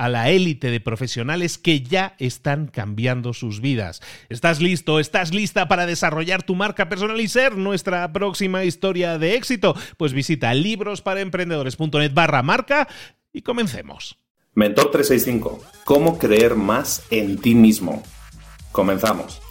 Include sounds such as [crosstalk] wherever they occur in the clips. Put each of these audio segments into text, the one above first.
a la élite de profesionales que ya están cambiando sus vidas. ¿Estás listo? ¿Estás lista para desarrollar tu marca personal y ser nuestra próxima historia de éxito? Pues visita librosparaemprendedores.net barra marca y comencemos. Mentor 365. ¿Cómo creer más en ti mismo? Comenzamos.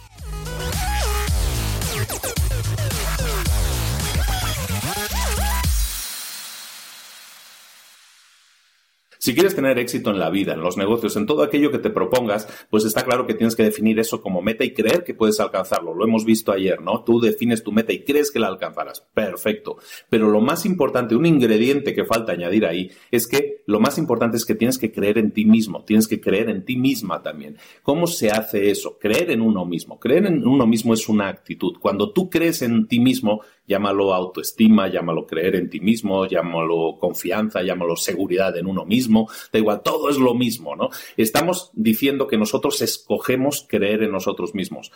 Si quieres tener éxito en la vida, en los negocios, en todo aquello que te propongas, pues está claro que tienes que definir eso como meta y creer que puedes alcanzarlo. Lo hemos visto ayer, ¿no? Tú defines tu meta y crees que la alcanzarás. Perfecto. Pero lo más importante, un ingrediente que falta añadir ahí, es que lo más importante es que tienes que creer en ti mismo, tienes que creer en ti misma también. ¿Cómo se hace eso? Creer en uno mismo. Creer en uno mismo es una actitud. Cuando tú crees en ti mismo, llámalo autoestima, llámalo creer en ti mismo, llámalo confianza, llámalo seguridad en uno mismo, da igual, todo es lo mismo, ¿no? Estamos diciendo que nosotros escogemos creer en nosotros mismos.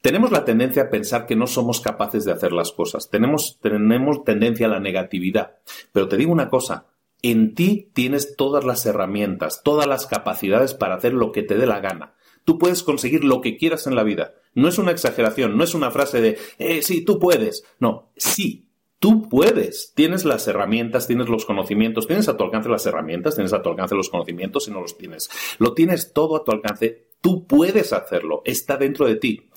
Tenemos la tendencia a pensar que no somos capaces de hacer las cosas, tenemos, tenemos tendencia a la negatividad, pero te digo una cosa, en ti tienes todas las herramientas, todas las capacidades para hacer lo que te dé la gana. Tú puedes conseguir lo que quieras en la vida. No es una exageración, no es una frase de, eh, sí, tú puedes. No, sí, tú puedes. Tienes las herramientas, tienes los conocimientos, tienes a tu alcance las herramientas, tienes a tu alcance los conocimientos si no los tienes. Lo tienes todo a tu alcance. Tú puedes hacerlo. Está dentro de ti.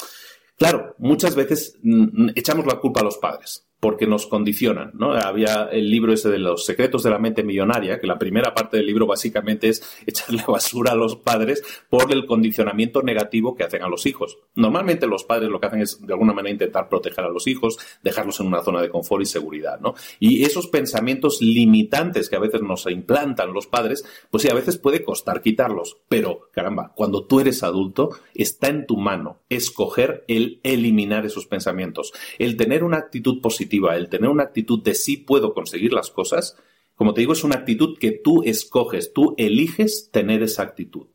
Claro, muchas veces mm, echamos la culpa a los padres porque nos condicionan, ¿no? Había el libro ese de los secretos de la mente millonaria, que la primera parte del libro básicamente es [laughs] echarle basura a los padres por el condicionamiento negativo que hacen a los hijos. Normalmente los padres lo que hacen es de alguna manera intentar proteger a los hijos, dejarlos en una zona de confort y seguridad, ¿no? Y esos pensamientos limitantes que a veces nos implantan los padres, pues sí, a veces puede costar quitarlos, pero caramba, cuando tú eres adulto, está en tu mano escoger el eliminar esos pensamientos, el tener una actitud positiva el tener una actitud de sí puedo conseguir las cosas, como te digo, es una actitud que tú escoges, tú eliges tener esa actitud.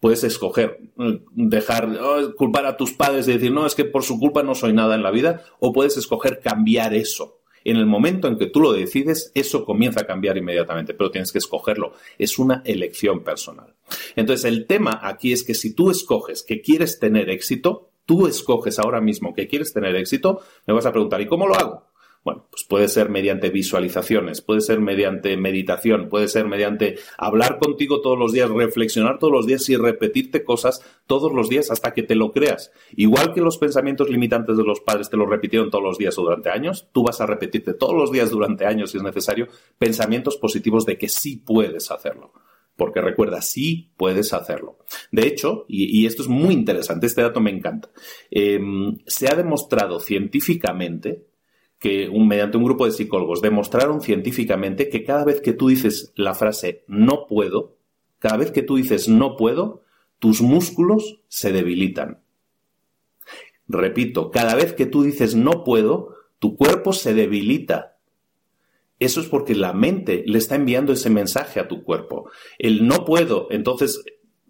Puedes escoger mm, dejar, oh, culpar a tus padres y decir, no, es que por su culpa no soy nada en la vida, o puedes escoger cambiar eso. En el momento en que tú lo decides, eso comienza a cambiar inmediatamente, pero tienes que escogerlo. Es una elección personal. Entonces, el tema aquí es que si tú escoges que quieres tener éxito, tú escoges ahora mismo que quieres tener éxito, me vas a preguntar, ¿y cómo lo hago? Bueno, pues puede ser mediante visualizaciones, puede ser mediante meditación, puede ser mediante hablar contigo todos los días, reflexionar todos los días y repetirte cosas todos los días hasta que te lo creas. Igual que los pensamientos limitantes de los padres te lo repitieron todos los días o durante años, tú vas a repetirte todos los días durante años, si es necesario, pensamientos positivos de que sí puedes hacerlo porque recuerda, sí puedes hacerlo. De hecho, y, esto es muy interesante, este dato me encanta, em, se ha demostrado científicamente que mediante un grupo de psicólogos demostraron científicamente que cada vez que tú dices la frase no puedo, cada vez que tú dices no puedo, tus músculos se debilitan. Repito, cada vez que tú dices no puedo, tu cuerpo se debilita. Eso es porque la mente le está enviando ese mensaje a tu cuerpo. El no puedo, entonces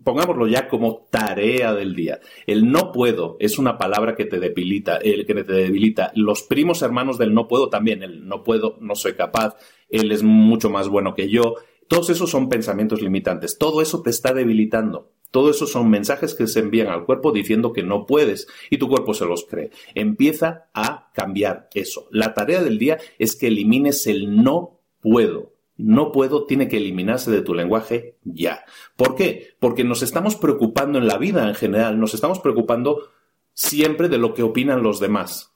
pongámoslo ya como tarea del día. El no puedo es una palabra que te debilita, el que te debilita. Los primos hermanos del no puedo también, el no puedo, no soy capaz, él es mucho más bueno que yo. Todos esos son pensamientos limitantes. Todo eso te está debilitando. Todo eso son mensajes que se envían al cuerpo diciendo que no puedes y tu cuerpo se los cree. Empieza a cambiar eso. La tarea del día es que elimines el no puedo no puedo tiene que eliminarse de tu lenguaje ya. ¿Por qué? Porque nos estamos preocupando en la vida en general, nos estamos preocupando siempre de lo que opinan los demás.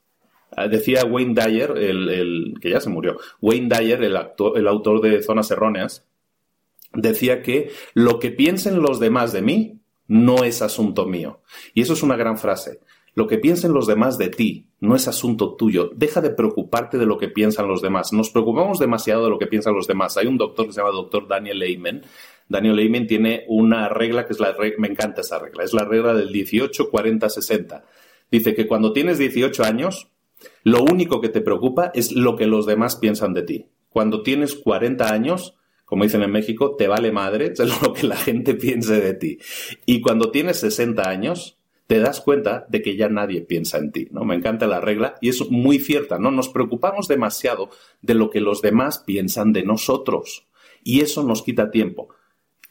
Ah, decía Wayne Dyer, el, que ya se murió, Wayne Dyer, el, el autor de Zonas Erróneas, decía que lo que piensen los demás de mí no es asunto mío. Y eso es una gran frase. Lo que piensen los demás de ti no es asunto tuyo. Deja de preocuparte de lo que piensan los demás. Nos preocupamos demasiado de lo que piensan los demás. Hay un doctor que se llama doctor Daniel Lehman. Daniel Lehman tiene una regla que es la regla, me encanta esa regla, es la regla del 18, 40, 60. Dice que cuando tienes 18 años, lo único que te preocupa es lo que los demás piensan de ti. Cuando tienes 40 años, como dicen en México, te vale madre [laughs] lo que la gente piense de ti. Y cuando tienes 60 años, te das cuenta de que ya nadie piensa en ti, ¿no? Me encanta la regla y es muy cierta, ¿no? Nos preocupamos demasiado de lo que los demás piensan de nosotros y eso nos quita tiempo.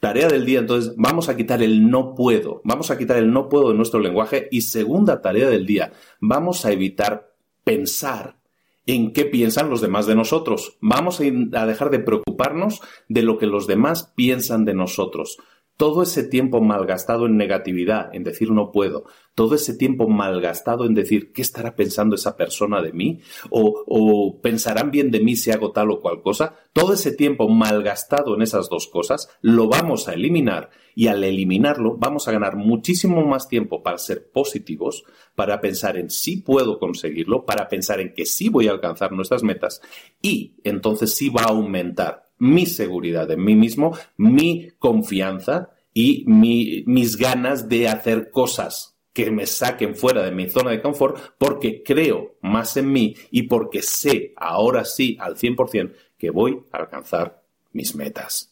Tarea del día, entonces, vamos a quitar el no puedo, vamos a quitar el no puedo de nuestro lenguaje y segunda tarea del día, vamos a evitar pensar en qué piensan los demás de nosotros. Vamos a dejar de preocuparnos de lo que los demás piensan de nosotros todo ese tiempo malgastado en negatividad, en decir no puedo, todo ese tiempo malgastado en decir qué estará pensando esa persona de mí o, o, pensarán bien de mí si hago tal o cual cosa, todo ese tiempo malgastado en esas dos cosas lo vamos a eliminar. Y al eliminarlo vamos a ganar muchísimo más tiempo para ser positivos, para pensar en si puedo conseguirlo, para pensar en que sí voy a alcanzar nuestras metas. Y entonces sí va a aumentar mi seguridad en mí mismo, mi confianza y mis ganas de hacer cosas que me saquen fuera de mi zona de confort porque creo más en mí y porque sé ahora sí al 100% que voy a alcanzar mis metas.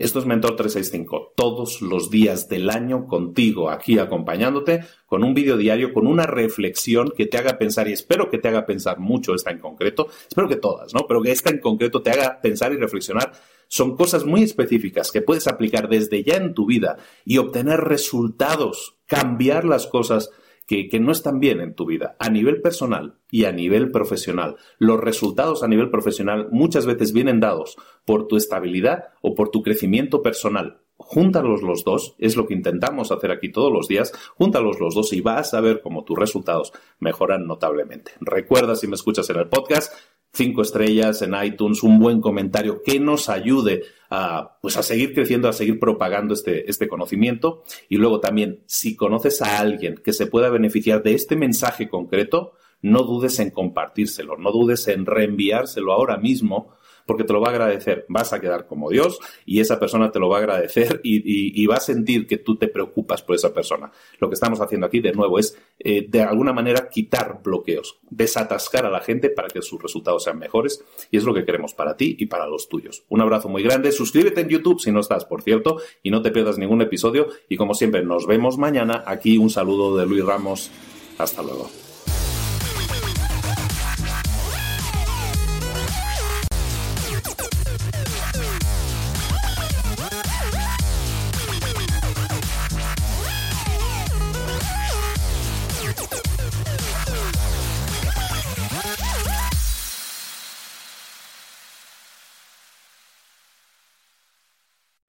Esto es Mentor 365, todos los días del año contigo, aquí acompañándote con un vídeo diario, con una reflexión que te haga pensar, y espero que te haga pensar mucho esta en concreto, espero que todas, ¿no? Pero que esta en concreto te haga pensar y reflexionar. Son cosas muy específicas que puedes aplicar desde ya en tu vida y obtener resultados, cambiar las cosas que, no están bien en tu vida, a nivel personal y a nivel profesional. Los resultados a nivel profesional muchas veces vienen dados por tu estabilidad o por tu crecimiento personal. Júntalos los dos, es lo que intentamos hacer aquí todos los días, júntalos los dos y vas a ver cómo tus resultados mejoran notablemente. Recuerda si me escuchas en el podcast, cinco estrellas en iTunes, un buen comentario que nos ayude a, pues a seguir creciendo, a seguir propagando este, este conocimiento. Y luego también, si conoces a alguien que se pueda beneficiar de este mensaje concreto, no dudes en compartírselo, no dudes en reenviárselo ahora mismo porque te lo va a agradecer. Vas a quedar como Dios y esa persona te lo va a agradecer y, va a sentir que tú te preocupas por esa persona. Lo que estamos haciendo aquí, de nuevo, es eh, de alguna manera quitar bloqueos, desatascar a la gente para que sus resultados sean mejores y es lo que queremos para ti y para los tuyos. Un abrazo muy grande. Suscríbete en YouTube si no estás, por cierto, y no te pierdas ningún episodio. Y como siempre, nos vemos mañana. Aquí un saludo de Luis Ramos. Hasta luego.